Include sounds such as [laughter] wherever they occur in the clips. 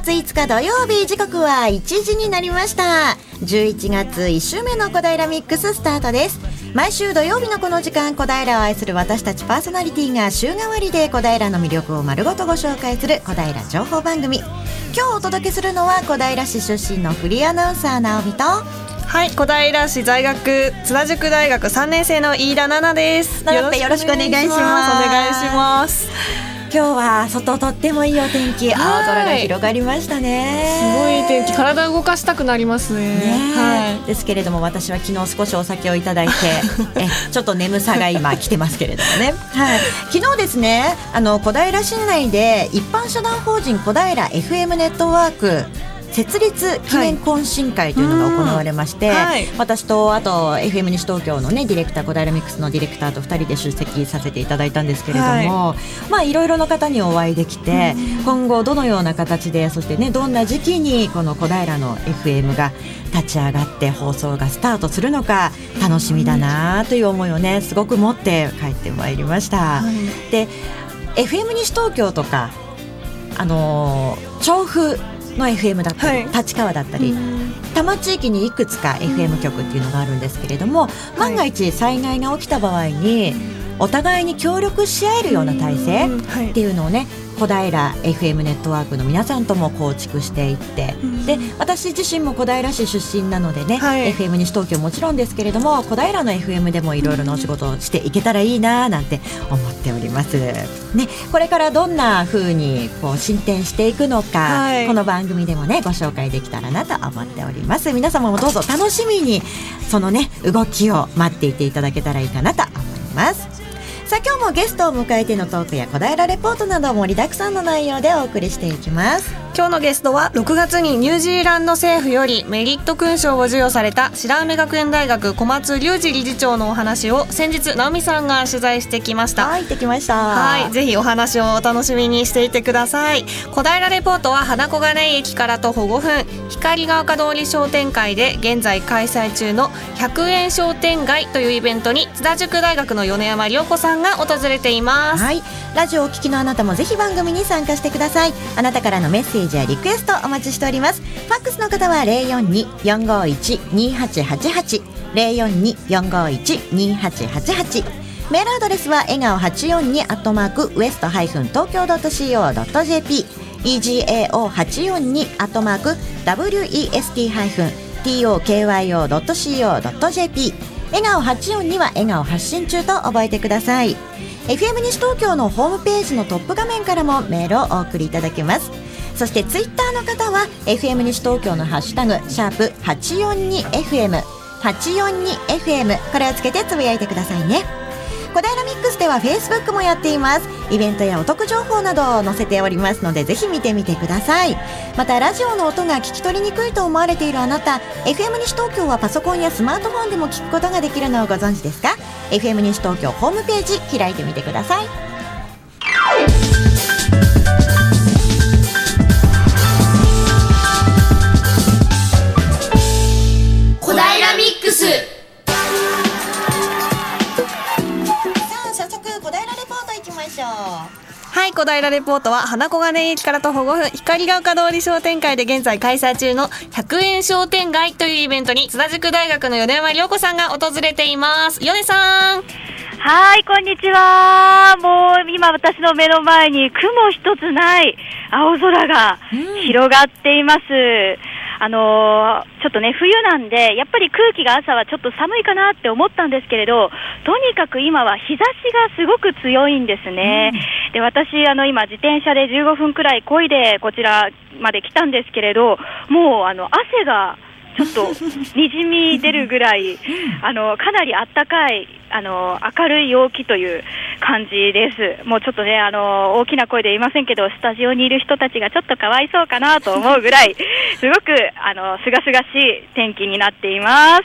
月5日土曜日時刻は1時になりました。11月1週目の小平ミックススタートです。毎週土曜日のこの時間小平を愛する私たちパーソナリティが週替わりで小平の魅力を丸ごとご紹介する小平情報番組。今日お届けするのは小平市出身のフリーアナウンサー直美とはい小平市在学津田塾大学3年生の飯田奈々です。よろしくお願いします。お願いします今日は外とってもいいお天気、青空が広がりましたね。すごい天気、体動かしたくなりますね。ねはい、ですけれども、私は昨日少しお酒をいただいて、[laughs] え、ちょっと眠さが今来てますけれどもね。はい、昨日ですね、あの小平市内で一般社団法人小平 FM ネットワーク設立記念懇親会というのが行われまして、はい、私とあと FM 西東京のねディレクター小平ミックスのディレクターと2人で出席させていただいたんですけれども、はい、まあいろいろな方にお会いできて、今後どのような形でそしてねどんな時期にこの小平の FM が立ち上がって放送がスタートするのか楽しみだなという思いをねすごく持って帰ってまいりました。はい、で FM 西東京とかあの調布の FM だったり、はい、立川だったり多摩地域にいくつか FM 局っていうのがあるんですけれども、万が一災害が起きた場合にお互いに協力し合えるような体制っていうのをね小平 FM ネットワークの皆さんとも構築していって、うん、で私自身も小平市出身なのでね、はい、FM 西東京もちろんですけれども小平の FM でもいろいろなお仕事をしていけたらいいななんて思っております。ね、これからどんな風にこう進展していくのか、はい、この番組でもねご紹介できたらなと思っております。皆様もどうぞ楽しみにそのね動きを待っていていただけたらいいかなと思います。さあ今日もゲストを迎えてのトークや小平レポートなど盛りだくさんの内容でお送りしていきます。今日のゲストは6月にニュージーランド政府よりメリット勲章を授与された白梅学園大学小松隆二理事長のお話を先日直美さんが取材してきましたはい行ってきました。はいぜひお話をお楽しみにしていてください。小平レポートは花小金井駅から徒歩5分。光が丘通り商店会で現在開催中の100円商店街というイベントに津田塾大学の米山良子さんが訪れています。はいラジオをお聞きのあなたもぜひ番組に参加してください。あなたからのメッセージージやリクエストお待ちしております。ファックスの方は042-451-2888 042-451-2888メールアドレスは笑顔842アットマークウエストハイフン東京 .co.jp egao842 アットマーク west ハイフン tokyo.co.jp 笑顔842は笑顔発信中と覚えてください。FM 西東京のホームページのトップ画面からもメールをお送りいただけます。そしてツイッターの方は FM 西東京のハッシュタグシャープ 842FM 842FM これをつけてつぶやいてくださいね。小平ミックスでは Facebook もやっています。イベントやお得情報などを載せておりますのでぜひ見てみてください。またラジオの音が聞き取りにくいと思われているあなた FM 西東京はパソコンやスマートフォンでも聞くことができるのをご存知ですか？FM 西東京ホームページ開いてみてください。はい小平レポートは花小金井駅から徒歩5分光が丘通り商店会で現在開催中の100円商店街というイベントに津田塾大学の米山涼子さんが訪れています米さんはい、こんにちは。もう今私の目の前に雲一つない青空が広がっています。うんあのー、ちょっとね、冬なんで、やっぱり空気が朝はちょっと寒いかなって思ったんですけれど、とにかく今は日差しがすごく強いんですね。うん、で、私、あの、今、自転車で15分くらい漕いで、こちらまで来たんですけれど、もう、あの、汗が、ちょっとにじみ出るぐらい、あのかなりあったかいあの明るい陽気という感じです。もうちょっとね、あの大きな声で言いませんけど、スタジオにいる人たちがちょっとかわいそうかなと思うぐらい、すごくあの清々しい天気になっています。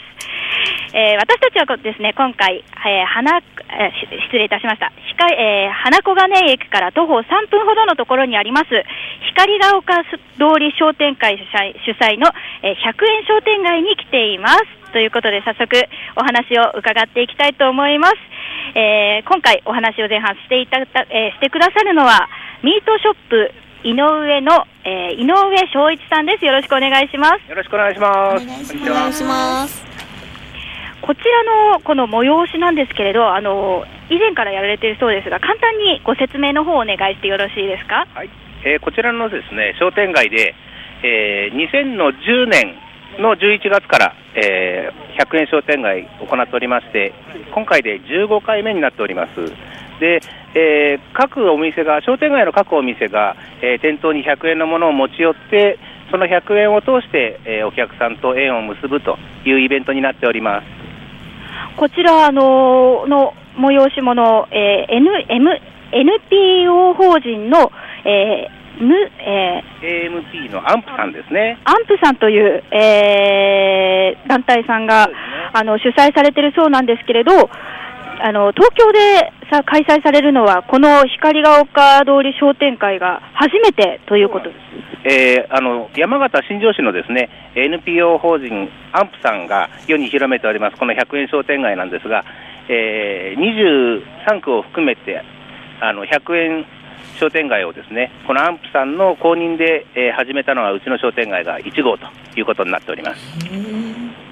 えー、私たちはですね、今回、えー、花、えー、失礼いたしました。えー、花小金井駅から徒歩3分ほどのところにあります、光が丘通り商店会主催主催の、えー、100円商店街に来ています。ということで早速お話を伺っていきたいと思います。えー、今回お話を前半していただ、えー、してくださるのは、ミートショップ井上の、えー、井上翔一さんです。よろしくお願いします。よろしくお願いします。お願いします。こちらのこの催しなんですけれど、あの以前からやられているそうですが、簡単にご説明の方をお願いしてよろしいですか？はい。えー、こちらのですね商店街で、えー、2010年の11月から、えー、100円商店街を行っておりまして、今回で15回目になっております。で、えー、各お店が、商店街の各お店が、えー、店頭に100円のものを持ち寄って、その100円を通して、えー、お客さんと縁を結ぶというイベントになっておりますこちらあのの催し物、えー N M、NPO 法人の、えーむえー、AMP のアンプさんですね。アンプさんという、えー、団体さんが、ね、あの主催されているそうなんですけれど、あの東京でさ開催されるのは、この光が丘通り商店会が初めてということです。えー、あの山形新庄市のですね NPO 法人アンプさんが世に広めておりますこの100円商店街なんですが、えー、23区を含めてあの100円商店街をですねこのアンプさんの公認で、えー、始めたのはうちの商店街が1号ということになっております。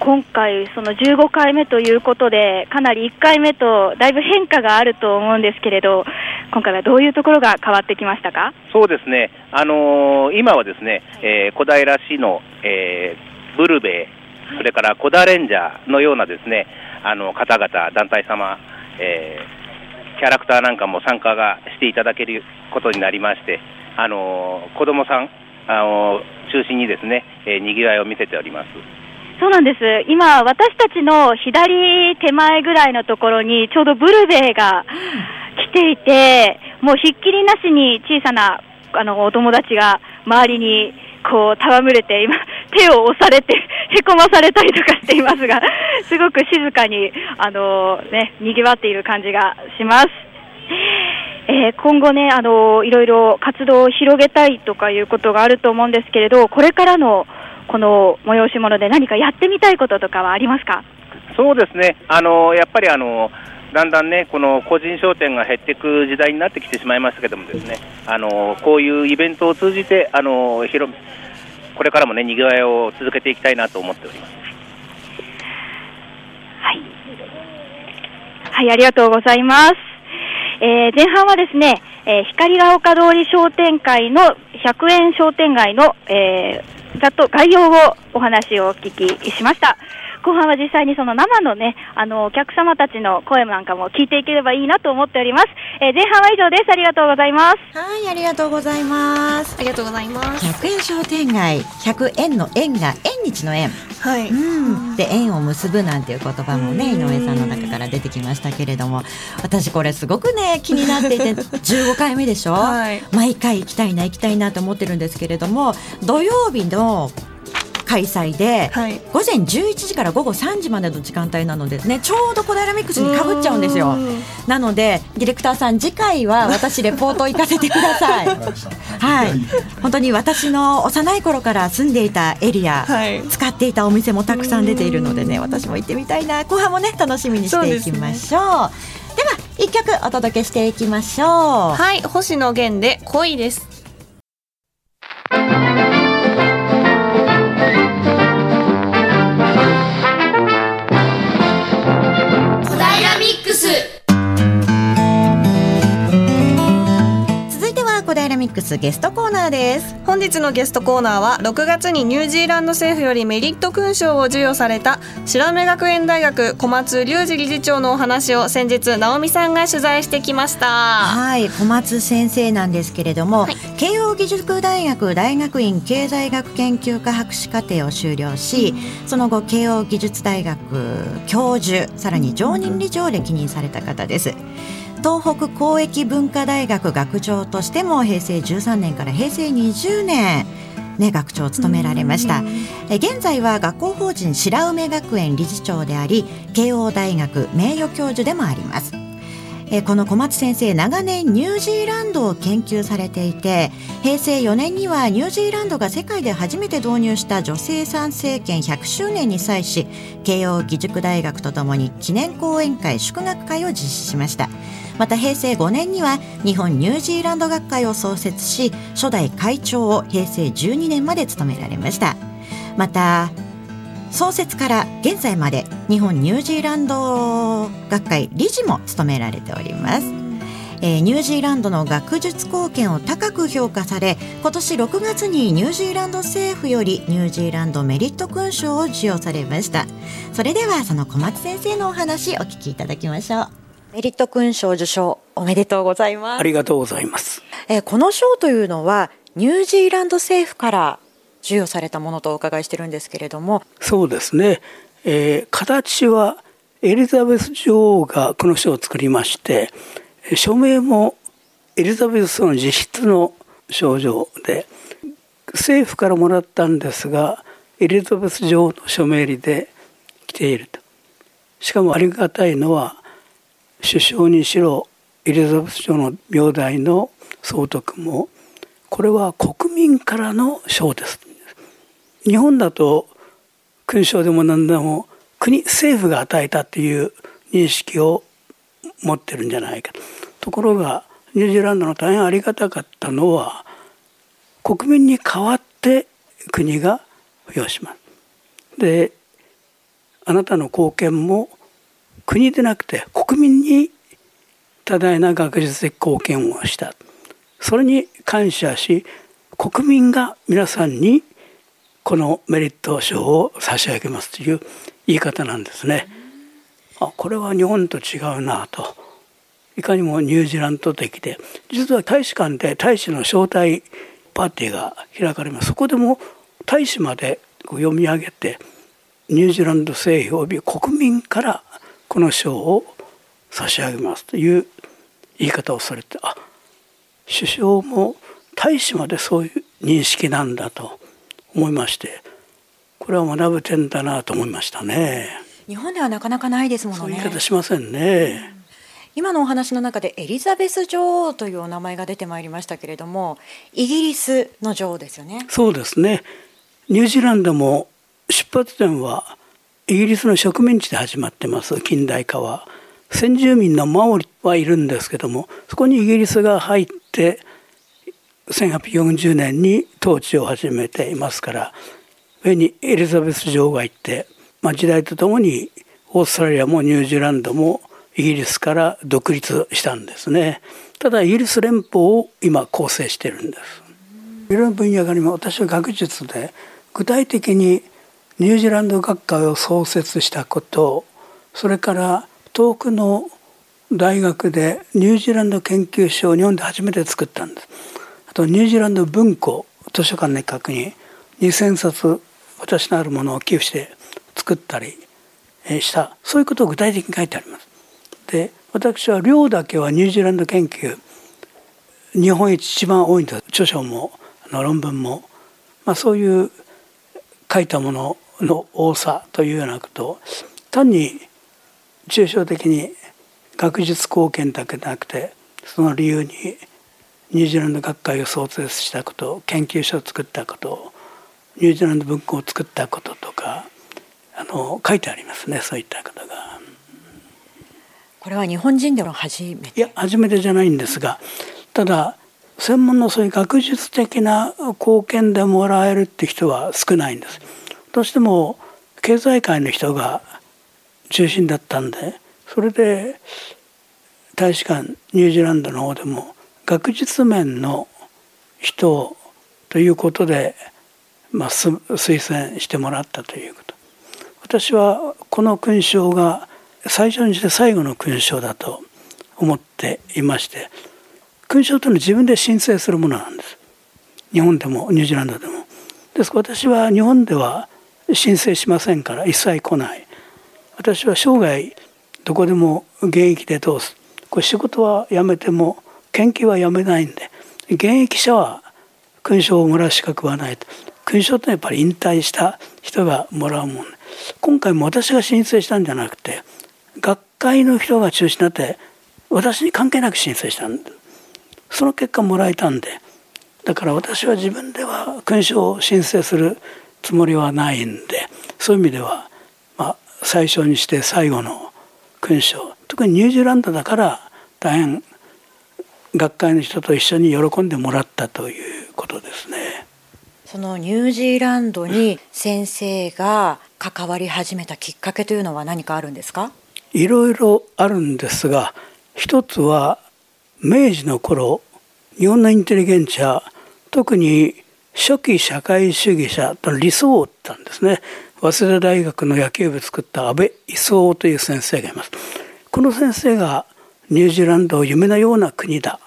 今回、その15回目ということで、かなり1回目とだいぶ変化があると思うんですけれど、今回はどういうところが変わってきましたか？そうですね、あのー、今はですね、えー、小平市の、えー、ブルベイ、それから小田レンジャーのようなですねあの方々、団体様、えー、キャラクターなんかも参加がしていただけることになりまして、あのー、子供さん、あのー、中心にですね、えー、にぎわいを見せております。そうなんです。今、私たちの左手前ぐらいのところに、ちょうどブルベイが来ていて、もうひっきりなしに小さなあのお友達が周りにこう戯れて、今、手を押されて、へこまされたりとかしていますが、すごく静かに、あのね、賑わっている感じがします。えー、今後ね、あのいろいろ活動を広げたいとかいうことがあると思うんですけれど、これからのこの催し物で何かやってみたいこととかはありますか？そうですね、あのやっぱりあのだんだんね、この個人商店が減っていく時代になってきてしまいましたけども、ですねあのこういうイベントを通じて、あの広これからもね、にぎわいを続けていきたいなと思っております。はい、はい、ありがとうございます。えー、前半はですね、えー、光が丘通り商店会の100円商店街の、えーざっと概要をお話をお聞きしました。後半は実際にその生のね、あの、お客様たちの声なんかも聞いていければいいなと思っております。えー、前半は以上です。ありがとうございます。はい、ありがとうございます。ありがとうございます。100円商店街、100円の円が縁日の円。はい。うん。で、縁を結ぶなんていう言葉もね、井上さんの中から出てきましたけれども、私これすごくね、気になっていて、[laughs] 15回目でしょ？はい。毎回行きたいな、行きたいなと思ってるんですけれども、土曜日の開催で、はい、午前11時から午後3時までの時間帯なのでねちょうど小平ミックスにかぶっちゃうんですよ。なのでディレクターさん次回は私レポート行かせてください。[laughs] はい。本当に私の幼い頃から住んでいたエリア、はい、使っていたお店もたくさん出ているのでね私も行ってみたいな。後半もね楽しみにしていきましょう。では一曲お届けしていきましょう。はい。星野源で恋ですックスゲストコーナーです。本日のゲストコーナーは6月にニュージーランド政府よりメリット勲章を授与された白目学園大学小松隆二理事長のお話を先日直美さんが取材してきました。はい小松先生なんですけれども、はい、慶應義塾大学大学院経済学研究科博士課程を修了し、うん、その後慶應義塾大学教授さらに常任理事を歴任された方です、東北公益文化大学学長としても平成13年から平成20年ね、学長を務められました。え現在は学校法人白梅学園理事長であり慶応大学名誉教授でもあります。えこの小松先生長年ニュージーランドを研究されていて平成4年にはニュージーランドが世界で初めて導入した女性参政権100周年に際し慶應義塾大学とともに記念講演会祝賀会を実施しましたまた平成5年には日本ニュージーランド学会を創設し初代会長を平成12年まで務められました。また創設から現在まで日本ニュージーランド学会理事も務められております。えー、ニュージーランドの学術貢献を高く評価され今年6月にニュージーランド政府よりニュージーランドメリット勲章を授与されました。それではその小松先生のお話お聞きいただきましょう。メリット勲章受賞おめでとうございます。ありがとうございます、えー、この賞というのはニュージーランド政府から授与されたものとお伺いしてるんですけれども。そうですね、えー、形はエリザベス女王がこの書を作りまして署名もエリザベスの自筆の症状で政府からもらったんですがエリザベス女王の署名入りで来ていると。しかもありがたいのは首相にしろエリザベス女王の名代の総督もこれは国民からの賞です日本だと勲章でも何でも国政府が与えたっていう認識を持ってるんじゃないかところがニュージーランドの大変ありがたかったのは国民に代わって国が付与します。であなたの貢献も国でなくて国民に多大な学術的貢献をした。それに感謝し国民が皆さんにこのメリット賞を差し上げますという言い方なんですね。あこれは日本と違うなと。いかにもニュージーランド的で実は大使館で大使の招待パーティーが開かれます。そこでも大使まで読み上げてニュージーランド政府及び国民からこの賞を差し上げますという言い方をされてあ首相も大使までそういう認識なんだと思いましてこれは学ぶ点だなと思いましたね。日本ではなかなかないですものね。そういう言い方しませんね、今のお話の中でエリザベス女王というお名前が出てまいりましたけれどもイギリスの女王ですよね。そうですね。ニュージーランドも出発点はイギリスの植民地で始まってます近代化は。先住民のマオリはいるんですけどもそこにイギリスが入って1840年に統治を始めていますから上にエリザベス女王がいて、まあ、時代とともにオーストラリアもニュージーランドもイギリスから独立したんですね。ただイギリス連邦を今構成してるんです。いろんな分野があります。私は学術で具体的にニュージーランド学会を創設したことそれから遠くの大学でニュージーランド研究所を日本で初めて作ったんですあとニュージーランド文庫図書館の一角に2,000冊私のあるものを寄付して作ったりしたそういうことを具体的に書いてあります。で私は量だけはニュージーランド研究日本一一番多いんです著書もあの論文も、まあ、そういう書いたものの多さというようなことを単に抽象的に学術貢献だけでなくてその理由にニュージーランド学会を創設したこと研究所を作ったことニュージーランド文庫を作ったこととかあの書いてありますねそういったことが。これは日本人では初めていや初めてじゃないんですがただ専門のそういう学術的な貢献でもらえるって人は少ないんです。どうしても経済界の人が中心だったんでそれで大使館ニュージーランドの方でも学術面の人ということで、まあ、推薦してもらったということ。私はこの勲章が最初にして最後の勲章だと思っていまして勲章というのは自分で申請するものなんです。日本でもニュージーランドでも。ですから私は日本では申請しませんから一切来ない。私は生涯どこでも現役で通す。これ仕事は辞めても研究はやめないんで現役者は勲章をもらう資格はないと。勲章ってやっぱり引退した人がもらうもんね今回も私が申請したんじゃなくて学会の人が中心になって私に関係なく申請したんでその結果もらえたんでだから私は自分では勲章を申請するつもりはないんでそういう意味では、まあ、最初にして最後の勲章特にニュージーランドだから大変学会の人と一緒に喜んでもらったということですね。そのニュージーランドに先生が関わり始めたきっかけというのは何かあるんですか？いろいろあるんですが一つは明治の頃日本のインテリゲンチャー特に初期社会主義者と理想を打ったんですね。早稲田大学の野球部作った安倍勲という先生がいます。この先生がニュージーランドを夢のような国だ。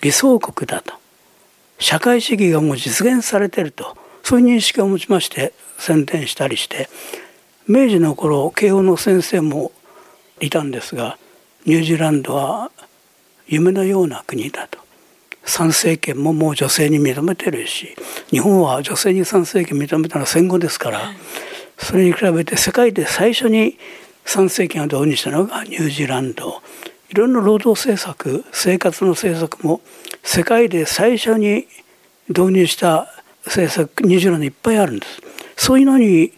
理想国だと。社会主義がもう実現されてると。そういう認識を持ちまして宣伝したりして。明治の頃慶応の先生もいたんですがニュージーランドは夢のような国だと。参政権ももう女性に認めてるし日本は女性に参政権認めたのは戦後ですからそれに比べて世界で最初に参政権を導入したのがニュージーランド。いろんな労働政策生活の政策も世界で最初に導入した政策ニュージーランドいっぱいあるんです。そういうのに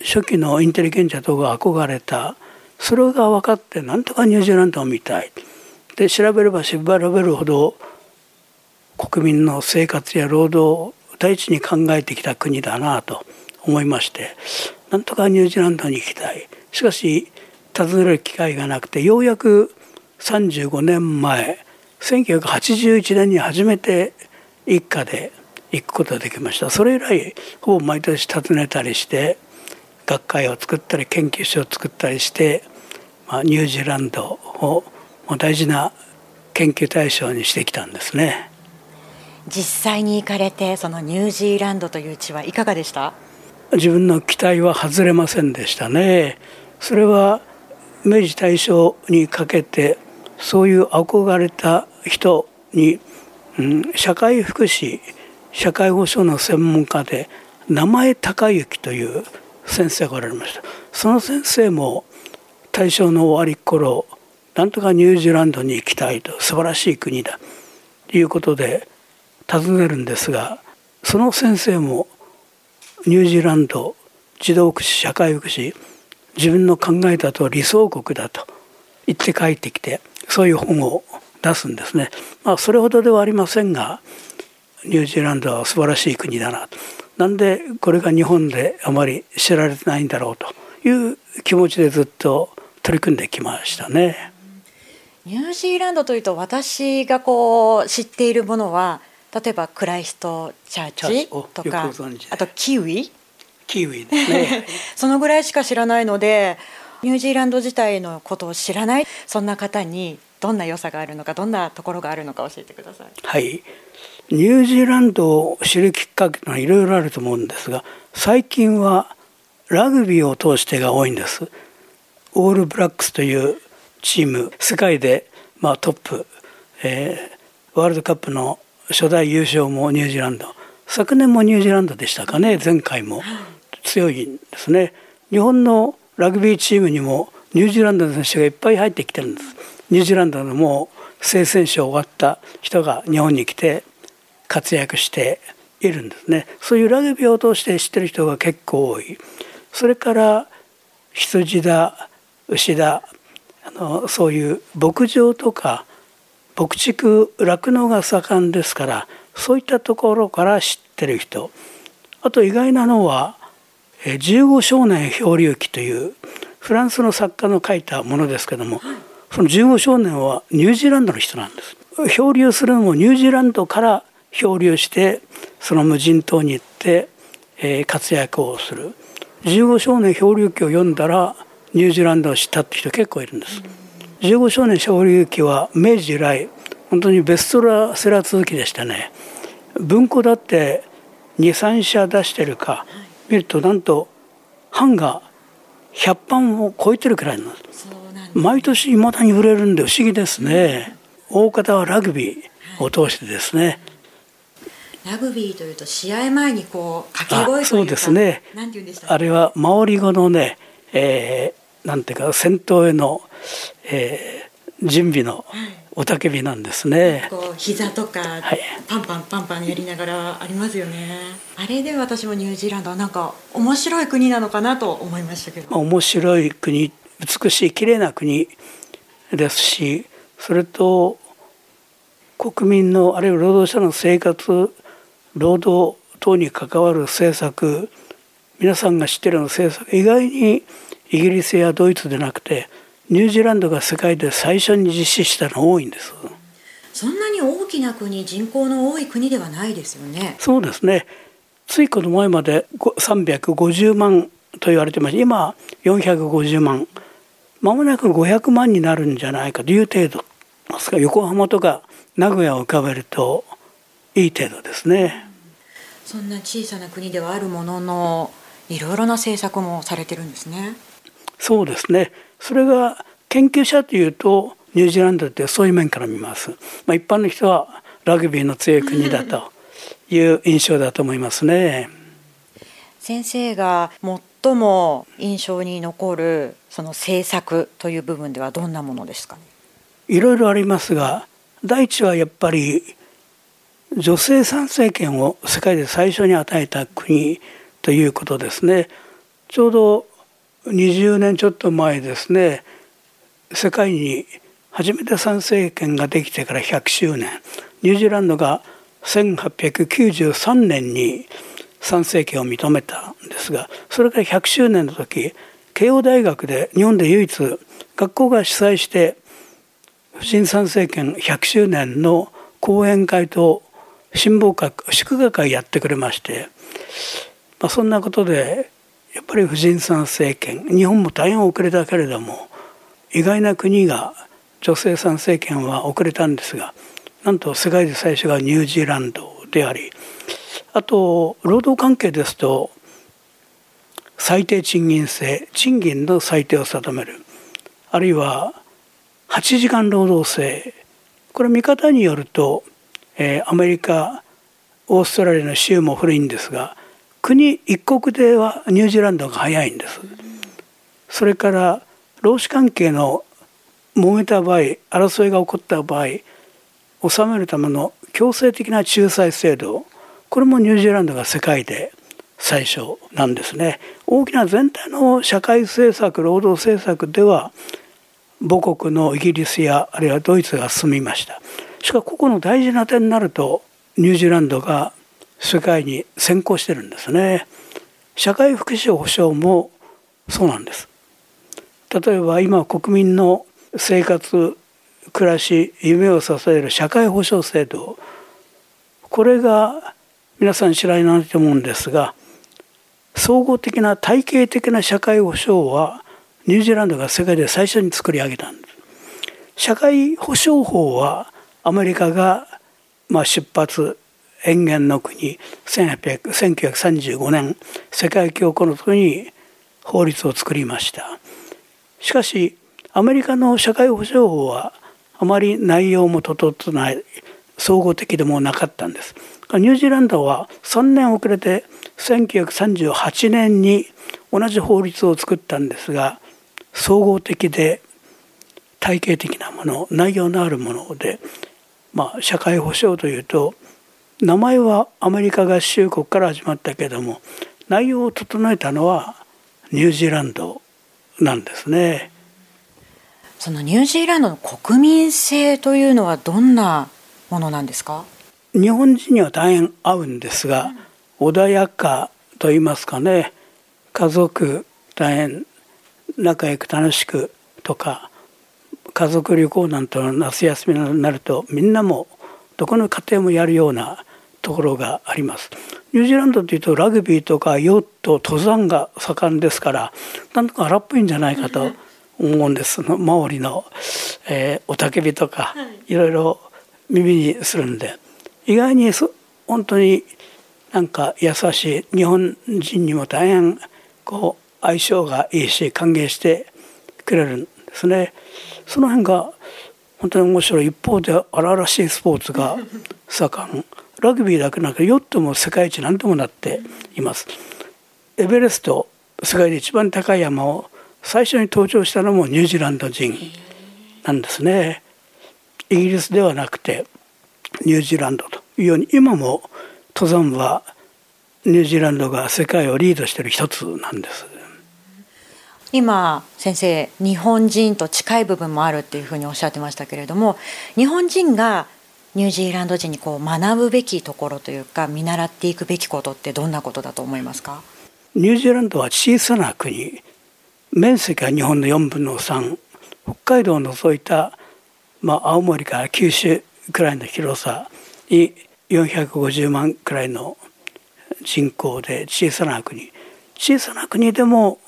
初期のインテリゲンチャとが憧れた。それが分かってなんとかニュージーランドを見たい。で調べれば調べるほど国民の生活や労働を第一に考えてきた国だなと思いましてなんとかニュージーランドに行きたい。しかし訪ねる機会がなくてようやく35年前1981年に初めて一家で行くことができました。それ以来ほぼ毎年訪ねたりして学会を作ったり研究所を作ったりして、まあ、ニュージーランドを大事な研究対象にしてきたんですね。実際に行かれてそのニュージーランドという地はいかがでした？自分の期待は外れませんでしたね。それは明治大正にかけてそういう憧れた人に、うん、社会福祉社会保障の専門家で名前高之という先生がおられました。その先生も大正の終わり頃なんとかニュージーランドに行きたいと素晴らしい国だということで訪ねるんですがその先生もニュージーランド児童福祉社会福祉自分の考えたと理想国だと言って帰ってきてそういう本を出すんですね。まあ、それほどではありませんがニュージーランドは素晴らしい国だなと。なんでこれが日本であまり知られてないんだろうという気持ちでずっと取り組んできましたね。ニュージーランドというと私がこう知っているものは例えばクライストチャーチとかあとキウイ？キウイですね。[laughs] そのぐらいしか知らないのでニュージーランド自体のことを知らない。そんな方にどんな良さがあるのかどんなところがあるのか教えてください。はい。ニュージーランドを知るきっかけはいろいろあると思うんですが最近はラグビーを通してが多いんです。オールブラックスというチーム世界でまあトップ、えー、ワールドカップの初代優勝もニュージーランド。昨年もニュージーランドでしたかね前回も。強いんですね。日本のラグビーチームにもニュージーランドの選手がいっぱい入ってきてるんです。ニュージーランドのもう正選手終わった人が日本に来て活躍しているんですね。そういうラグビーを通して知ってる人が結構多い。それから羊だ牛だあのそういう牧場とか牧畜酪農が盛んですからそういったところから知ってる人。あと意外なのは「15少年漂流記」というフランスの作家の書いたものですけどもその15少年はニュージーランドの人なんです。漂流するのもニュージーランドから漂流してその無人島に行って、え、活躍をする。15少年漂流記を読んだらニュージーランドを知ったって人結構いるんです。15少年漂流記は明治以来本当にベストラセラー続きでしたね。文庫だって23社出してるか見るとなんと版が100版を超えてるくらいなんです。毎年いまだに売れるんで不思議ですね。大方はラグビーを通してですね、ラグビーというと試合前にこう掛け声そうですね。なんて言うんでしたあれはマオリ語のね、えー、なんていうか戦闘への、えー、準備のおたけびなんですね。こう膝とかパンパンパンパンやりながらありますよね。あれで私もニュージーランドはなんか面白い国なのかなと思いましたけど。面白い国、美しい綺麗な国ですし、それと国民のあるいは労働者の生活、労働等に関わる政策、皆さんが知ってるの政策意外にイギリスやドイツでなくてニュージーランドが世界で最初に実施したの多いんです。そんなに大きな国人口の多い国ではないですよね。そうですね。ついこの前まで350万と言われてました。今450万。まもなく500万になるんじゃないかという程度ですか横浜とか名古屋を浮かべるといい程度ですね、そんな小さな国ではあるもののいろいろな政策もされてるんですねそうですね。それが研究者というとニュージーランドってそういう面から見ます、まあ、一般の人はラグビーの強い国だという印象だと思いますね。先生が最も印象に残るその政策という部分ではどんなものですか、ね、いろいろありますが第一はやっぱり女性参政権を世界で最初に与えた国ということですね。ちょうど20年ちょっと前ですね世界に初めて参政権ができてから100周年。ニュージーランドが1893年に参政権を認めたんですがそれから100周年の時慶応大学で日本で唯一学校が主催して婦人参政権100周年の講演会と親睦会祝賀会やってくれまして、まあ、そんなことでやっぱり婦人参政権日本も大変遅れたけれども意外な国が女性参政権は遅れたんですがなんと世界で最初がニュージーランドでありあと労働関係ですと最低賃金制賃金の最低を定めるあるいは8時間労働制これ見方によると、えー、アメリカオーストラリアの州も古いんですが国一国ではニュージーランドが早いんです。それから労使関係の揉めた場合争いが起こった場合収めるための強制的な仲裁制度これもニュージーランドが世界で最初なんですね大きな全体の社会政策労働政策では母国のイギリスやあるいはドイツが進みましたしかしここの大事な点になるとニュージーランドが世界に先行してるんですね。社会福祉保障もそうなんです。例えば今国民の生活暮らし夢を支える社会保障制度。これが皆さん知らないと思うんですが総合的な体系的な社会保障はニュージーランドが世界で最初に作り上げたんです。社会保障法はアメリカがまあ出発塩原の国1935年世界恐慌の時に法律を作りました。しかしアメリカの社会保障法はあまり内容も整ってない総合的でもなかったんです。ニュージーランドは3年遅れて1938年に同じ法律を作ったんですが総合的で体系的なもの内容のあるもので、まあ、社会保障というと名前はアメリカ合衆国から始まったけれども内容を整えたのはニュージーランドなんですね。そのニュージーランドの国民性というのはどんなものなんですか？日本人には大変合うんですが、うん、穏やかと言いますかね家族大変仲良く楽しくとか家族旅行なんて夏休みになるとみんなもどこの家庭もやるようなところがあります。ニュージーランドというとラグビーとかヨット登山が盛んですからなんとか荒っぽいんじゃないかと思うんですマオリの、えー、おたけびとかいろいろ耳にするんで意外に本当になんか優しい日本人にも大変こう相性がいいし歓迎してくれるんですね。その辺が本当に面白い一方で荒々しいスポーツが [laughs] 盛んラグビーだけなくヨットも世界一何ともなっていますエベレスト世界で一番高い山を最初に登頂したのもニュージーランド人なんですね。イギリスではなくてニュージーランドというように今も登山はニュージーランドが世界をリードしている一つなんです。今先生日本人と近い部分もあるっていうふうにおっしゃってましたけれども日本人がニュージーランド人にこう学ぶべきところというか見習っていくべきことってどんなことだと思いますか？ニュージーランドは小さな国面積は日本の4分の3北海道を除いた、まあ、青森から九州くらいの広さに450万くらいの人口で小さな国。小さな国でも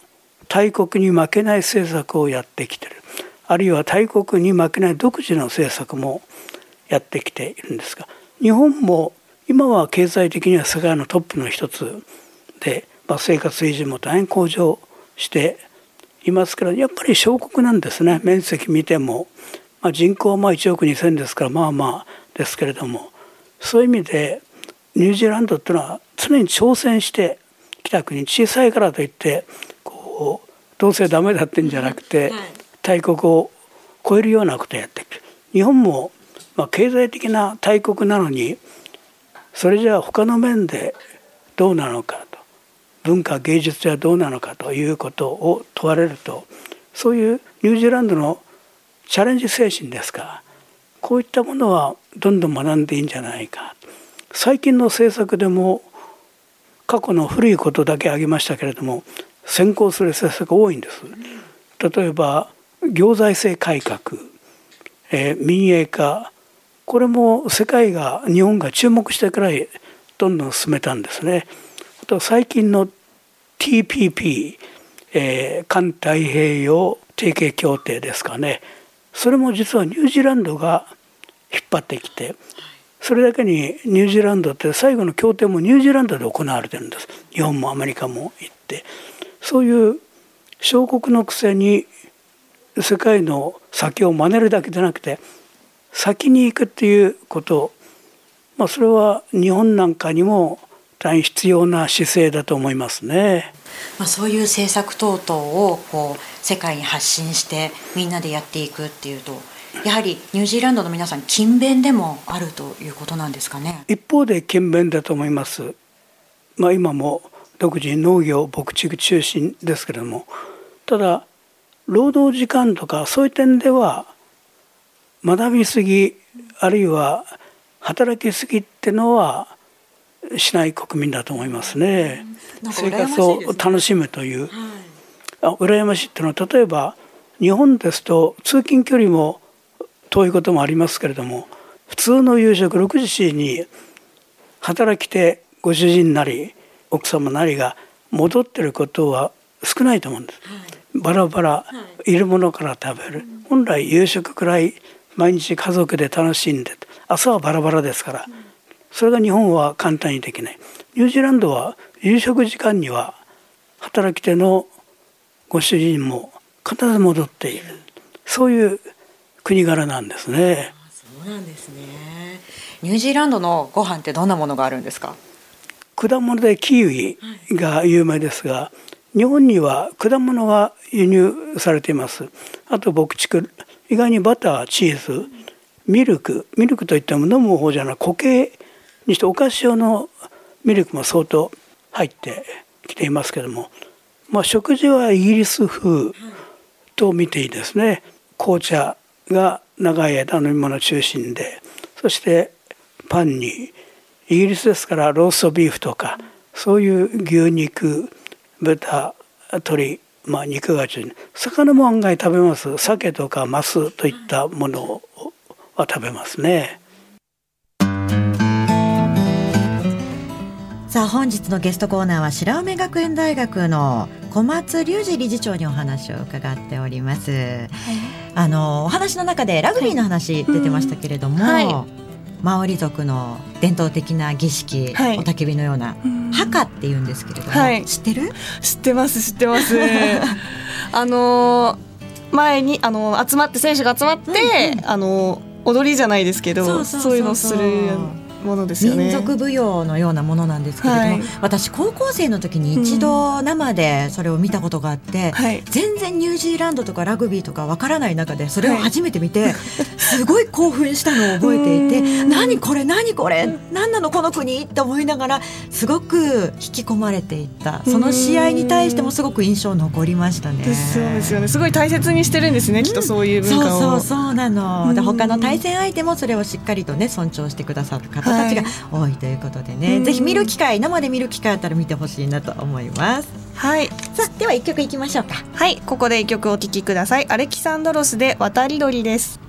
大国に負けない政策をやってきてる。あるいは大国に負けない独自の政策もやってきているんですが日本も今は経済的には世界のトップの一つで、まあ、生活水準も大変向上していますからやっぱり小国なんですね。面積見ても、まあ、人口はまあ1億2,000ですからまあまあですけれども。そういう意味でニュージーランドっていうのは常に挑戦してきた国。小さいからといってこうどうせダメだってんじゃなくて大国を超えるようなことをやっていく日本もまあ経済的な大国なのにそれじゃあ他の面でどうなのかと文化芸術はどうなのかということを問われるとそういうニュージーランドのチャレンジ精神ですか。こういったものはどんどん学んでいいんじゃないか。最近の政策でも過去の古いことだけ挙げましたけれども先行する政策多いんです。例えば行財政改革、えー、民営化これも世界が日本が注目してからいどんどん進めたんですね。あと最近の TPP、えー、環太平洋提携協定ですかねそれも実はニュージーランドが引っ張ってきてそれだけにニュージーランドって最後の協定もニュージーランドで行われてるんです日本もアメリカも行ってそういう小国のくせに世界の先を真似るだけでなくて先に行くっていうことまあ、それは日本なんかにも大変必要な姿勢だと思いますね。まあ、そういう政策等々をこう世界に発信してみんなでやっていくっていうとやはりニュージーランドの皆さん勤勉でもあるということなんですかね一方で勤勉だと思います、まあ、今も独自に農業牧畜中心ですけれどもただ労働時間とかそういう点では学びすぎあるいは働きすぎってのはしない国民だと思いますね。生活を楽しむという、はい、羨ましいっていうのは例えば日本ですと通勤距離も遠いこともありますけれども普通の夕食6時に働き手ご主人なり奥様なりが戻ってることは少ないと思うんです。はい、バラバラ、はい、いるものから食べる、本来夕食くらい毎日家族で楽しんで朝はバラバラですからそれが日本は簡単にできない。ニュージーランドは夕食時間には働き手のご主人も必ず戻っている。そういう国柄なんですね。そうなんですね。ニュージーランドのご飯ってどんなものがあるんですか？果物でキウイが有名ですが、日本には果物が輸入されています。あと牧畜意外にバターチーズミルクミルクといっても飲む方じゃない固形にしてお菓子用のミルクも相当入ってきていますけども、まあ、食事はイギリス風と見ていいですね。紅茶が長い間飲み物中心でそしてパンにイギリスですからローストビーフとかそういう牛肉豚鶏まあ、肉が中心魚も案外食べます鮭とかマスといったものは食べますね。さあ本日のゲストコーナーは白梅学園大学の小松隆二理事長にお話を伺っております。はい、あのお話の中でラグビーの話出てましたけれども、はい、マオリ族の伝統的な儀式、はい、おたけびのようなハカって言うんですけれども、知ってる？知ってます知ってます。[laughs] あの前にあの集まって選手が集まって、うんうん、あの踊りじゃないですけどそういうのするものですよね。民族舞踊のようなものなんですけれども、はい。私高校生の時に一度生でそれを見たことがあって、はい。全然ニュージーランドとかラグビーとかわからない中でそれを初めて見て、[laughs] すごい興奮したのを覚えていてうん。何これ何これ何なのこの国って思いながらすごく引き込まれていった。その試合に対してもすごく印象残りましたね。ですよですよね。すごい大切にしてるんですね、きっとそういう文化を。そうそうそうなの、でうん。他の対戦相手もそれをしっかりとね尊重してくださる方たちが多いということでね、うん。ぜひ見る機会生で見る機会あったら見てほしいなと思います。はい。さあでは一曲いきましょうか。はい。ここで一曲お聴きください。アレキサンドロスで渡り鳥です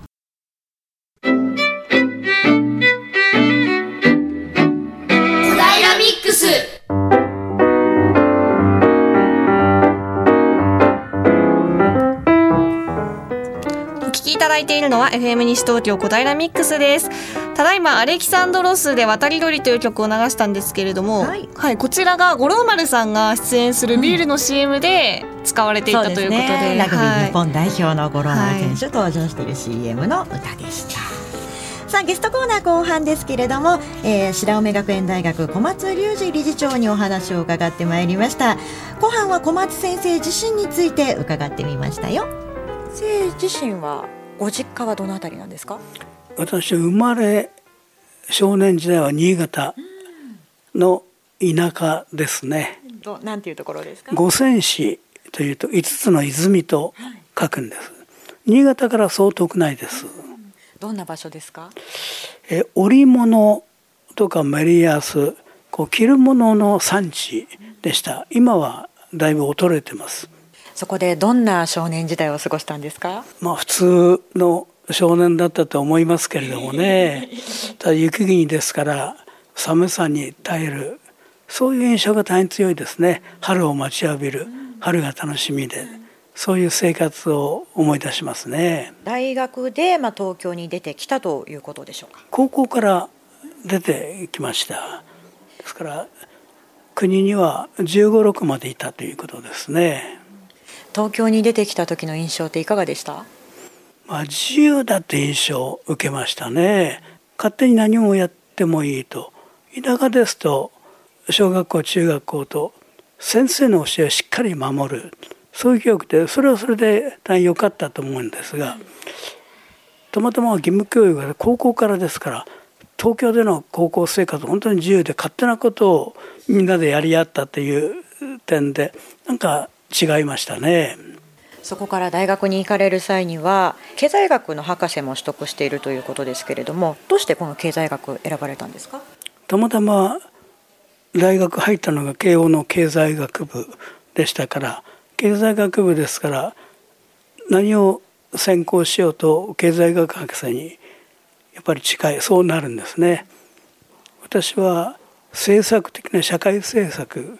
いているのは FM 西東京小平ミックスです。ただいまアレキサンドロスで渡り鳥という曲を流したんですけれどもはい。こちらが五郎丸さんが出演するビールの CM で使われていたということで,、ラグビーはい日本代表の五郎丸選手登場している CM の歌でした、さあゲストコーナー後半ですけれども、えー、白梅学園大学小松隆二理事長にお話を伺ってまいりました。後半は小松先生自身について伺ってみましたよ。先生自身はご実家はどのあたりなんですか？私生まれ少年時代は新潟の田舎ですね。どなんていうところですか？五泉市というと5つの泉と書くんです。新潟からそう遠くないです。どんな場所ですか？え織物とかメリヤスこう着るものの産地でした。今はだいぶ衰えてますそこでどんな少年時代を過ごしたんですか？まあ普通の少年だったと思いますけれどもね。ただ雪国ですから寒さに耐えるそういう印象が大変強いですね。春を待ちわびる春が楽しみでそういう生活を思い出しますね。大学で、まあ、東京に出てきたということでしょうか？高校から出てきました。ですから国には1 5 6までいたということですね東京に出てきた時の印象っていかがでした？まあ、自由だって印象を受けましたね。勝手に何もやってもいいと。田舎ですと小学校中学校と先生の教えをしっかり守る。そういう教育でそれはそれで大変良かったと思うんですがたまたま義務教育が高校からですから東京での高校生活本当に自由で勝手なことをみんなでやり合ったという点でなんか違いましたね。そこから大学に行かれる際には経済学の博士も取得しているということですけれどもどうしてこの経済学を選ばれたんですか？たまたま大学入ったのが慶応の経済学部でしたから経済学部ですから何を専攻しようと経済学博士にやっぱり近いそうなるんですね。私は政策的な社会政策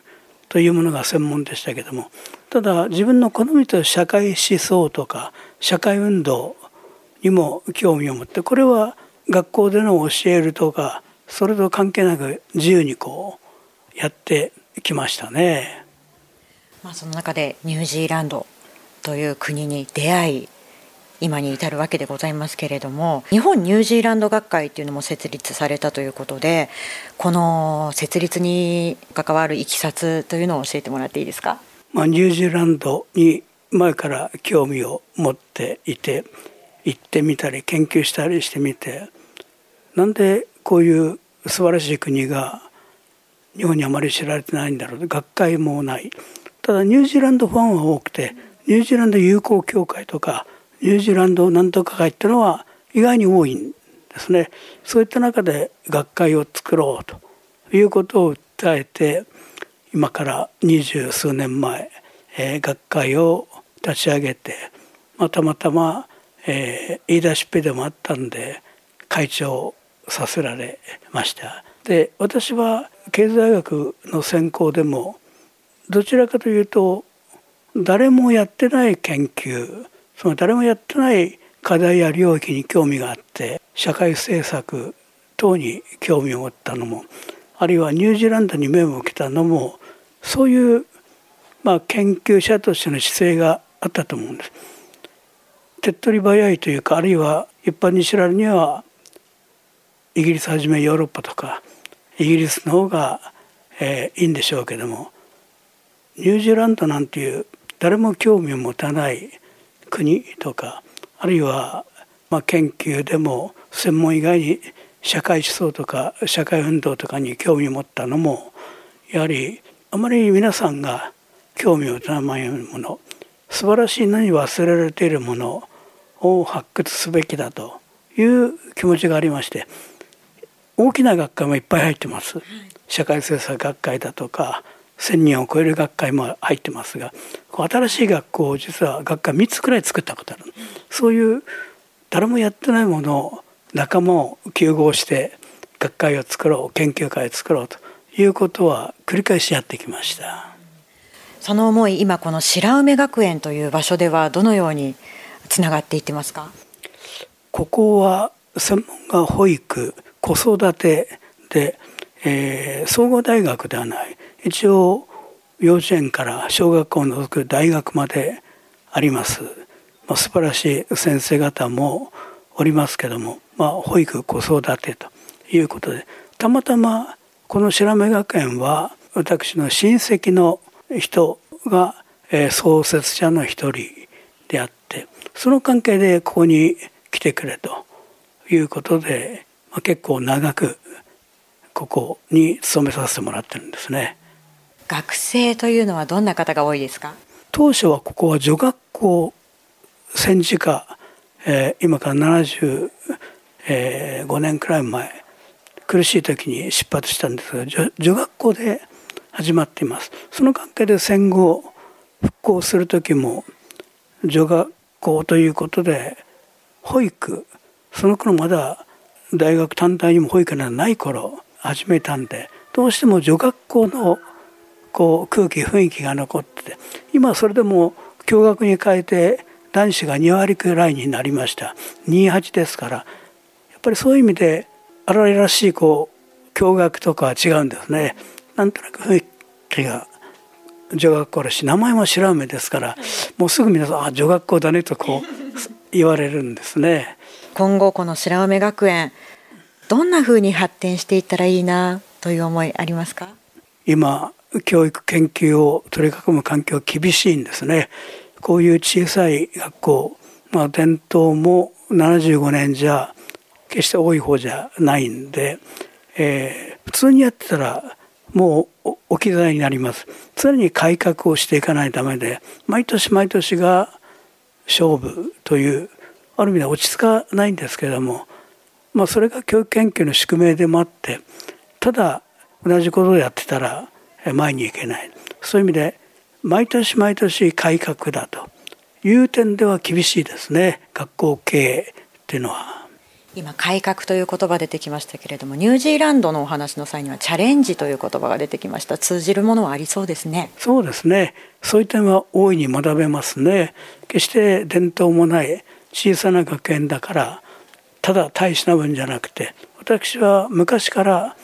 というものが専門でしたけどもただ自分の好みと社会思想とか社会運動にも興味を持ってこれは学校での教えるとかそれと関係なく自由にこうやってきましたね。まあ、その中でニュージーランドという国に出会い今に至るわけでございますけれども日本ニュージーランド学会というのも設立されたということでこの設立に関わるいきさつというのを教えてもらっていいですか？まあ、ニュージーランドに前から興味を持っていて行ってみたり研究したりしてみてなんでこういう素晴らしい国が日本にあまり知られてないんだろう学会もない。ただニュージーランドファンは多くてニュージーランド友好協会とかニュージーランドなんとか会っていうのは意外に多いんですね。そういった中で学会を作ろうということを訴えて今から二十数年前、えー学会を立ち上げて、まあ、たまたま、えー言い出しっぺでもあったんで会長させられました。で私は経済学の専攻でもどちらかというと誰もやってない研究その誰もやってない課題や領域に興味があって社会政策等に興味を持ったのもあるいはニュージーランドに目を向けたのもそういう、まあ、研究者としての姿勢があったと思うんです。手っ取り早いというかあるいは一般に知られるにはイギリスはじめヨーロッパとかイギリスの方が、えー、いいんでしょうけどもニュージーランドなんていう誰も興味を持たない国とかあるいは、まあ、研究でも専門以外に社会思想とか社会運動とかに興味を持ったのもやはりあまり皆さんが興味を持たないもの素晴らしいのに忘れられているものを発掘すべきだという気持ちがありまして大きな学会もいっぱい入ってます。社会政策学会だとか1,000人を超える学会も入ってますが新しい学校を実は学会3つくらい作ったことあるそういう誰もやってないものを仲間を糾合して学会を作ろう研究会を作ろうということは繰り返しやってきました。その思い今この白梅学園という場所ではどのようにつながっていってますか？ここは専門が保育子育てで、えー、総合大学ではない一応幼稚園から小学校を除く大学まであります、まあ、素晴らしい先生方もおりますけども、まあ、保育子育てということでたまたまこの白目学園は私の親戚の人が、創設者の一人であってその関係でここに来てくれということで、まあ、結構長くここに勤めさせてもらってるんですね。学生というのはどんな方が多いですか？当初はここは女学校戦時下、えー、今から75年くらい前苦しい時に出発したんですが女女学校で始まっています。その関係で戦後復興する時も女学校ということで保育その頃まだ大学単体にも保育がない頃始めたんでどうしても女学校のこう空気雰囲気が残って今それでも共学に変えて男子が2割くらいになりました。28ですからやっぱりそういう意味で荒々らしいこう共学とかは違うんですね。なんとなく雰囲気が女学校だし名前も白梅ですからもうすぐ皆さん「あ女学校だね」とこう言われるんですね。今後この白梅学園どんなふうに発展していったらいいなという思いありますか？今教育研究を取り囲む環境厳しいんですね。こういう小さい学校、まあ、伝統も75年じゃ決して多い方じゃないんで、えー、普通にやってたらもう置き去りになります。常に改革をしていかないためで毎年毎年が勝負というある意味で落ち着かないんですけれども、まあ、それが教育研究の宿命でもあってただ同じことをやってたら前に行けない。そういう意味で毎年毎年改革だと。いう点では厳しいですね。学校経営っていうのは。今改革という言葉出てきましたけれどもニュージーランドのお話の際にはチャレンジという言葉が出てきました。通じるものはありそうですね。そうですね。そういう点は大いに学べますね。決して伝統もない小さな学園だからただ大した分じゃなくて私は昔から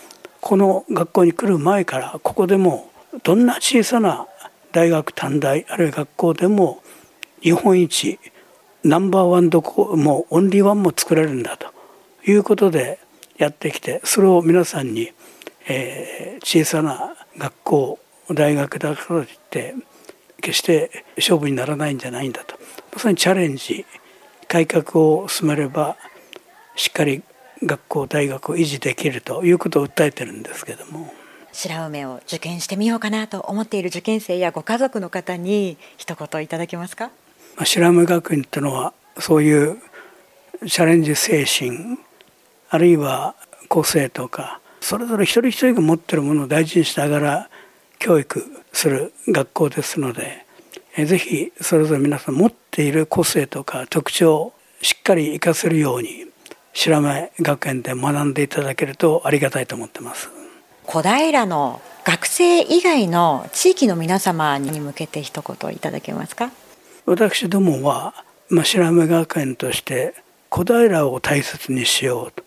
この学校に来る前からここでもどんな小さな大学短大あるいは学校でも日本一ナンバーワンどこもオンリーワンも作れるんだということでやってきてそれを皆さんに、えー、小さな学校大学だからといって決して勝負にならないんじゃないんだと。まさにチャレンジ改革を進めればしっかり学校大学を維持できるということを訴えてるんですけども。白梅を受験してみようかなと思っている受験生やご家族の方に一言いただけますか？白梅学院っていうのはそういうチャレンジ精神あるいは個性とかそれぞれ一人一人が持ってるものを大事にしながら教育する学校ですのでぜひそれぞれ皆さん持っている個性とか特徴をしっかり活かせるように白梅学園で学んでいただけるとありがたいと思ってます。小平の学生以外の地域の皆様に向けて一言いただけますか？私どもは、まあ、白梅学園として小平を大切にしようと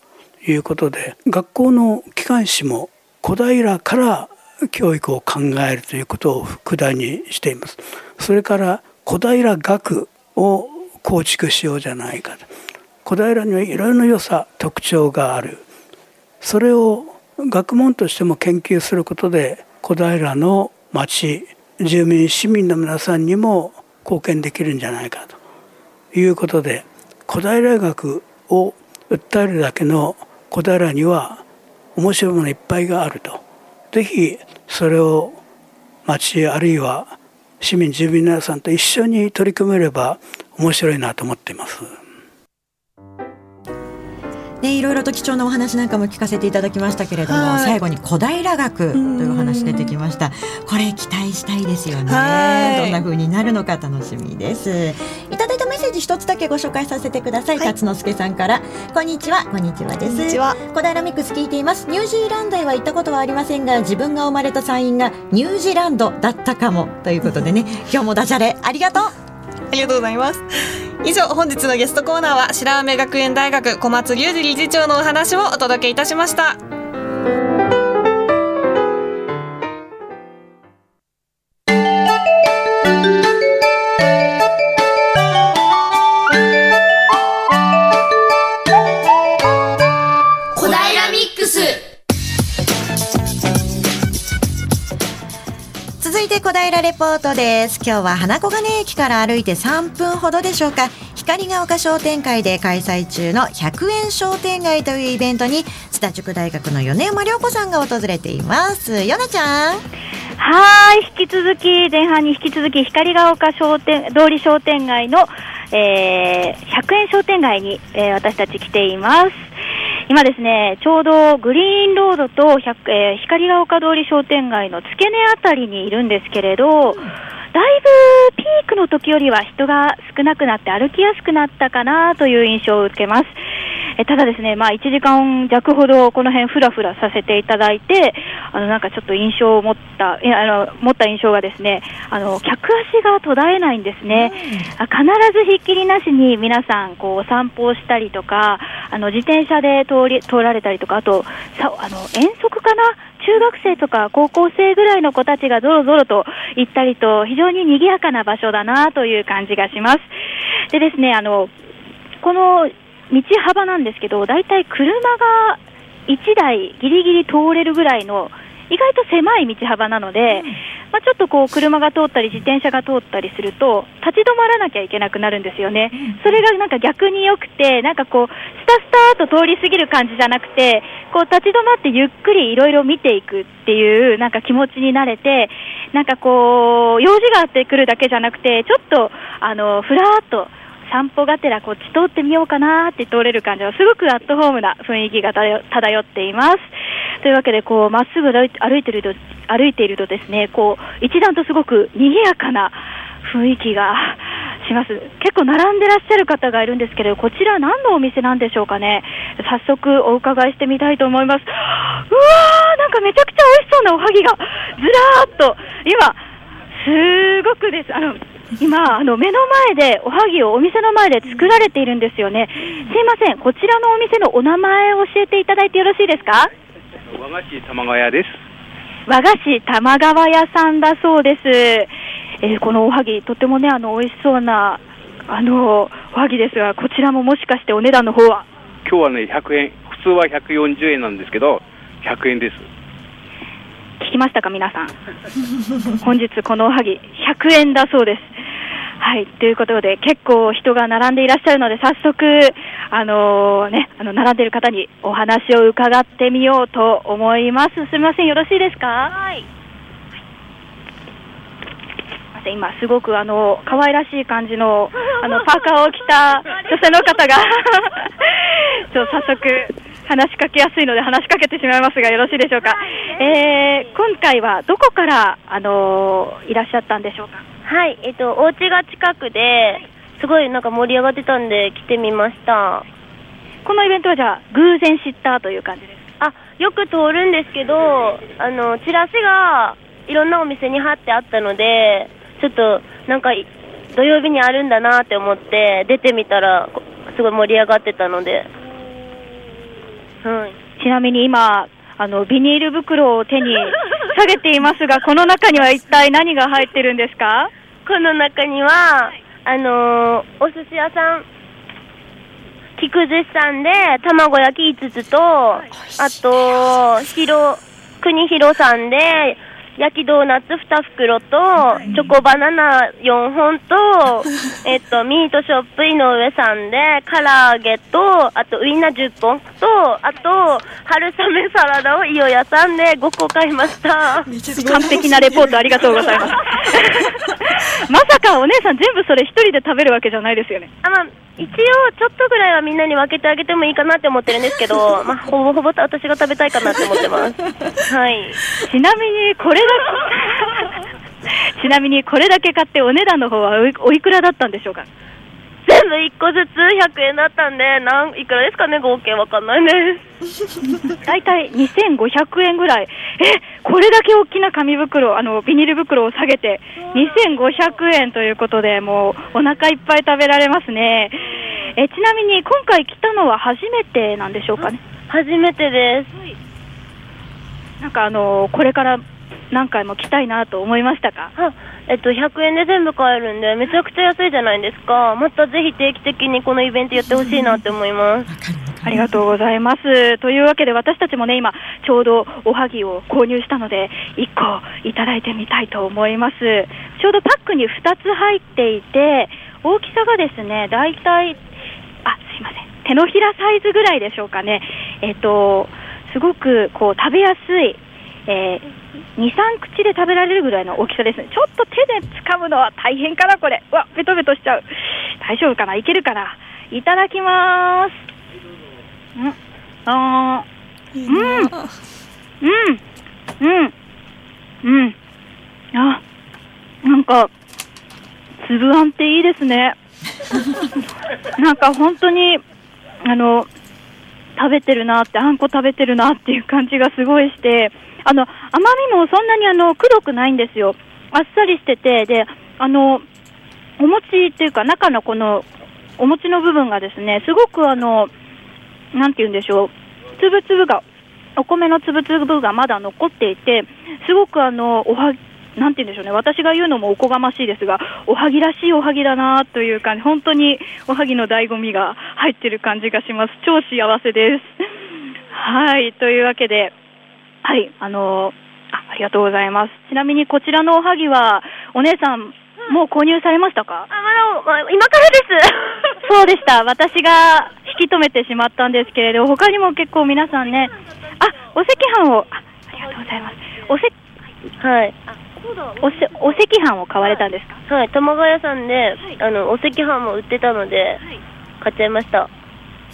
いうことで学校の機関誌も小平から教育を考えるということを副題にしています。それから小平学を構築しようじゃないかと小平にはいろいろな良さ特徴があるそれを学問としても研究することで小平の町住民市民の皆さんにも貢献できるんじゃないかということで小平学を訴えるだけの小平には面白いものいっぱいがあるとぜひそれを町あるいは市民住民の皆さんと一緒に取り組めれば面白いなと思っています。ね、いろいろと貴重なお話なんかも聞かせていただきましたけれども、最後に小平学というお話出てきました。これ期待したいですよね。どんな風になるのか楽しみです。いただいたメッセージ一つだけご紹介させてください。はい、辰之助さんから、こんにちは、こんにちはです。小平ミックス聞いています。ニュージーランドへは行ったことはありませんが、自分が生まれた山陰がニュージーランドだったかもということでね、[laughs] 今日もダジャレありがとう。ありがとうございます。以上本日のゲストコーナーは白梅学園大学小松隆二理事長のお話をお届けいたしました平レポートです今日は花小金駅から歩いて3分ほどでしょうか光が丘商店会で開催中の100円商店街というイベントに津田塾大学の米山涼子さんが訪れていますヨナちゃんはい引き続き前半に引き続き光が丘商店通り商店街の、えー、100円商店街に、えー、私たち来ています今ですね、ちょうどグリーンロードと、えー、光が丘通り商店街の付け根あたりにいるんですけれど、だいぶピークの時よりは人が少なくなって歩きやすくなったかなという印象を受けます。えただですね、まあ、1時間弱ほどこの辺ふらふらさせていただいて、あのなんかちょっと印象を持った、いやあの持った印象がですね、あの客足が途絶えないんですね、うん、必ずひっきりなしに皆さんこうお散歩をしたりとか、あの自転車で通り通られたりとか、あとさあの遠足かな、中学生とか高校生ぐらいの子たちがぞろぞろと行ったりと、非常に賑やかな場所だなという感じがします。でですね、あのこの道幅なんですけど、大体車が1台ギリギリ通れるぐらいの意外と狭い道幅なので、うん、まあ、ちょっとこう車が通ったり自転車が通ったりすると立ち止まらなきゃいけなくなるんですよね、うん、それがなんか逆に良くてなんかこうスタスターと通り過ぎる感じじゃなくてこう立ち止まってゆっくりいろいろ見ていくっていうなんか気持ちになれてなんかこう用事があってくるだけじゃなくてちょっとあのふらっと散歩がてらこっち通ってみようかなって通れる感じはすごくアットホームな雰囲気が漂っています。というわけでこうまっすぐ歩いていると歩いているとですねこう一段とすごく賑やかな雰囲気がします。結構並んでらっしゃる方がいるんですけどこちら何のお店なんでしょうかね。早速お伺いしてみたいと思います。うわーなんかめちゃくちゃ美味しそうなおはぎがずらーっと今すごくです。あの今、あの目の前でおはぎをお店の前で作られているんですよね。すいません、こちらのお店のお名前を教えていただいてよろしいですか？和菓子玉川屋です。和菓子玉川屋さんだそうです。えー、このおはぎ、とてもね、あの美味しそうなあのおはぎですが、こちらももしかしてお値段の方は？今日はね、100円、普通は140円なんですけど、100円です。聞きましたか、皆さん？[laughs] 本日このおはぎ、100円だそうです。はい、ということで、結構人が並んでいらっしゃるので、早速、あのー、ね、あの、並んでいる方にお話を伺ってみようと思います。すみません、よろしいですか？はい。今すごくあの可愛らしい感じのあのパーカーを着た女性の方が [laughs] ちょ早速話しかけやすいので話しかけてしまいますがよろしいでしょうか、えー、今回はどこからあのいらっしゃったんでしょうか？はい、えっと、お家が近くで、すごいなんか盛り上がってたんで来てみました。このイベントはじゃあ、偶然知ったという感じですあ、よく通るんですけど、あの、チラシがいろんなお店に貼ってあったので、ちょっとなんか土曜日にあるんだなって思って出てみたら、すごい盛り上がってたので。はい。ちなみに今、あのビニール袋を手に下げていますが、[laughs] この中には一体何が入ってるんですか？この中には、あのー、お寿司屋さん、気菊寿司さんで卵焼き5つと、あと、ひろ、国広さんで、焼きドーナツ2袋と、チョコバナナ4本と、[laughs] えっと、ミートショップ井上さんで、唐揚げと、あとウインナー10本と、あと、春雨サラダを伊予屋さんで5個買いました。完璧なレポートありがとうございます。[laughs] まさかお姉さん全部それ一人で食べるわけじゃないですよね。あまあ、一応、ちょっとぐらいはみんなに分けてあげてもいいかなって思ってるんですけど、[laughs] まあ、ほぼほぼ私が食べたいかなって思ってます。[laughs] はい。ちなみにこれだけ、[laughs] ちなみにこれだけ買ってお値段の方はおいおいくらだったんでしょうか？全部1個ずつ100円だったんで、なんいくらですかね、合計わかんないです。[laughs] 大体2500円ぐらい。え、これだけ大きな紙袋、あの、ビニール袋を下げて、2500円ということで、もう、お腹いっぱい食べられますね。え、ちなみに、今回来たのは初めてなんでしょうかね？初めてです。なんかあの、これから何回も来たいなと思いましたか？あえっと、100円で全部買えるんで、めちゃくちゃ安いじゃないですか。またぜひ定期的にこのイベントやってほしいなって思います。ありがとうございます。というわけで私たちもね、今、ちょうどおはぎを購入したので、1個いただいてみたいと思います。ちょうどパックに2つ入っていて、大きさがですね、大体、あ、すいません、手のひらサイズぐらいでしょうかね。えっと、すごくこう食べやすい、えー、2、3口で食べられるぐらいの大きさですね。ちょっと手で掴むのは大変かな、これ。うわ、ベトベトしちゃう。大丈夫かないけるかないただきます。うん。あーうん。うん。うん。うん。あ、なんか、粒あんっていいですね。[laughs] なんか本当に、あの、食べてるなって、あんこ食べてるなっていう感じがすごいして、あの、甘みもそんなにあの、くどくないんですよ。あっさりしてて、で、あの、お餅っていうか中のこの、お餅の部分がですね、すごくあの、なんて言うんでしょう、つぶつぶが、お米のつぶつぶがまだ残っていて、すごくあの、おは、なんて言うんでしょうね、私が言うのもおこがましいですが、おはぎらしいおはぎだなという感じ、本当におはぎの醍醐味が入ってる感じがします。超幸せです。はい、というわけで、はい、あのあ、ありがとうございます。ちなみにこちらのおはぎは、お姉さん、もう購入されましたか？あ、まだ、まあ今からです。[laughs] そうでした。私が引き止めてしまったんですけれど、他にも結構皆さんね、あ、お赤飯を、あありがとうございます。おせ、はい。おせ、お赤飯を買われたんですか？はい、卵屋さんで、あの、お赤飯も売ってたので、買っちゃいました。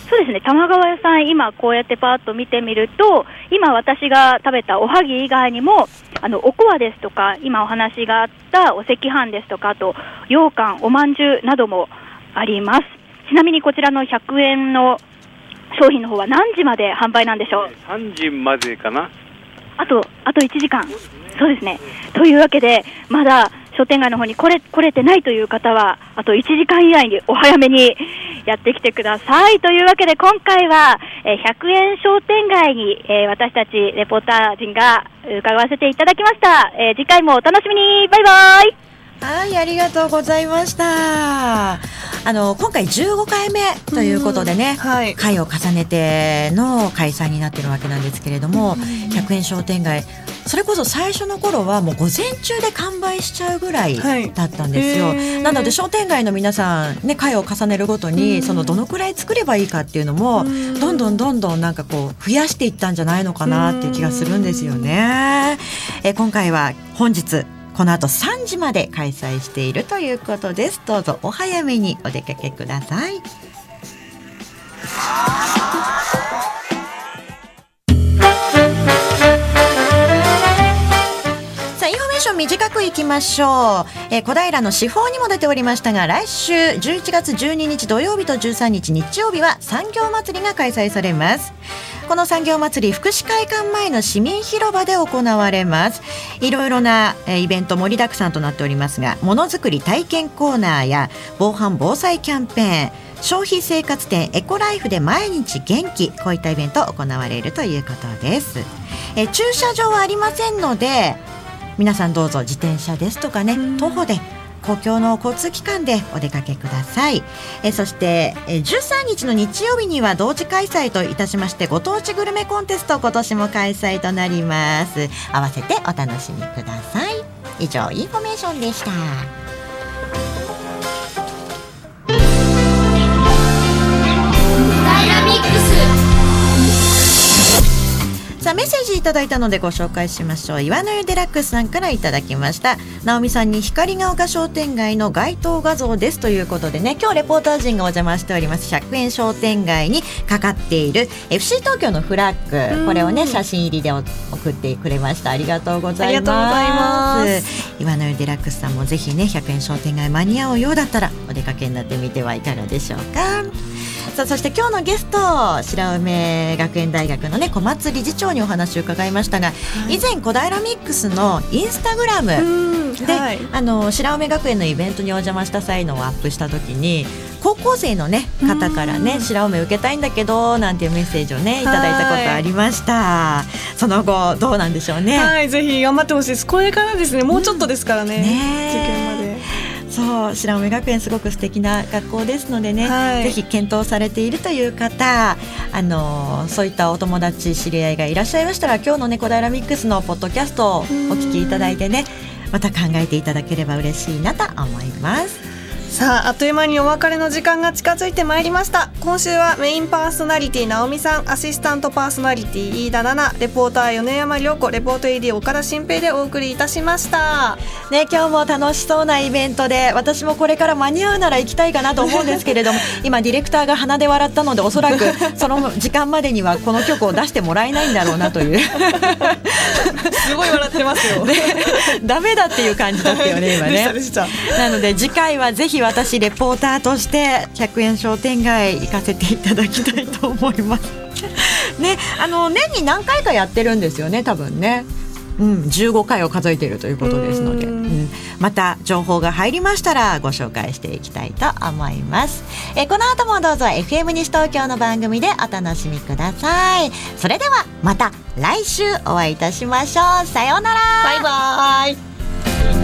そうですね、玉川屋さん、今こうやってパーッと見てみると、今私が食べたおはぎ以外にも、あの、おこわですとか、今お話があったお赤飯ですとか、あと、羊羹、おまんじゅうなどもあります。ちなみにこちらの100円の商品の方は何時まで販売なんでしょう？3時までかな。あと、あと1時間。そうですね。というわけで、まだ商店街の方に来れ、来れてないという方は、あと1時間以内にお早めにやってきてください。というわけで、今回は、え100円商店街に、え私たちレポーター陣が伺わせていただきました。え次回もお楽しみにバイバイはい、ありがとうございました。あの今回15回目ということでね、はい回を重ねての開催になってるわけなんですけれども、100円商店街それこそ最初の頃はもう午前中で完売しちゃうぐらいはいだったんですよ。へーなので商店街の皆さんね回を重ねるごとにそのどのくらい作ればいいかっていうのもどんどんどんどんなんかこう増やしていったんじゃないのかなっていう気がするんですよね。え今回は本日この後3時まで開催しているということです。どうぞお早めにお出かけください。さあ、インフォメーション短くいきましょう。えー小平の市報にも出ておりましたが、来週11月12日土曜日と13日日曜日は産業祭りが開催されます。この産業祭り福祉会館前の市民広場で行われます。いろいろな、えーイベント盛りだくさんとなっておりますが、ものづくり体験コーナーや防犯防災キャンペーン、消費生活店エコライフで毎日元気こういったイベント行われるということです。えー駐車場はありませんので皆さんどうぞ自転車ですとかね徒歩で公共の交通機関でお出かけください。えそしてえ13日の日曜日には同時開催といたしましてご当地グルメコンテスト今年も開催となります。合わせてお楽しみください。以上インフォメーションでした。ダイナミックさあメッセージいただいたのでご紹介しましょう。岩の湯デラックスさんからいただきました。直美さんに光が丘商店街の街頭画像ですということでね今日レポーター陣がお邪魔しております。100円商店街にかかっている FC 東京のフラッグ。これをね写真入りで送ってくれました。ありがとうございます。岩の湯デラックスさんもぜひね100円商店街間に合うようだったらお出かけになってみてはいかがでしょうかさあそして今日のゲスト白梅学園大学のね小松理事長にお話を伺いましたが、以前小平ミックスのインスタグラムで、はいあの白梅学園のイベントにお邪魔した際のをアップした時に高校生のね方からね白梅受けたいんだけどなんていうメッセージをねいただいたことありました、その後どうなんでしょうね、はい、ぜひ頑張ってほしいです。これからですね、もうちょっとですからね。ね受験まで。そう白梅学園すごく素敵な学校ですのでね、はいぜひ検討されているという方あのそういったお友達知り合いがいらっしゃいましたら今日のね小平ミックスのポッドキャストをお聞きいただいてねまた考えていただければ嬉しいなと思います。さあ、あっという間にお別れの時間が近づいてまいりました。今週はメインパーソナリティ直美さん、アシスタントパーソナリティ飯田奈々、レポーター米山良子、レポート AD 岡田新平でお送りいたしました。ね、今日も楽しそうなイベントで私もこれから間に合うなら行きたいかなと思うんですけれども [laughs] 今ディレクターが鼻で笑ったのでおそらくその時間までにはこの曲を出してもらえないんだろうなというすごい笑ってますよ。[laughs] ダメだっていう感じだったよね今ね。なので次回はぜひ私レポーターとして100円商店街行かせていただきたいと思います。[laughs] ね、あの年に何回かやってるんですよね多分ね。うん、15回を数えているということですので、ううんん、また情報が入りましたらご紹介していきたいと思います。えこの後もどうぞ FM 西東京の番組でお楽しみください。それではまた来週お会いいたしましょう。さようなら。バイバイ。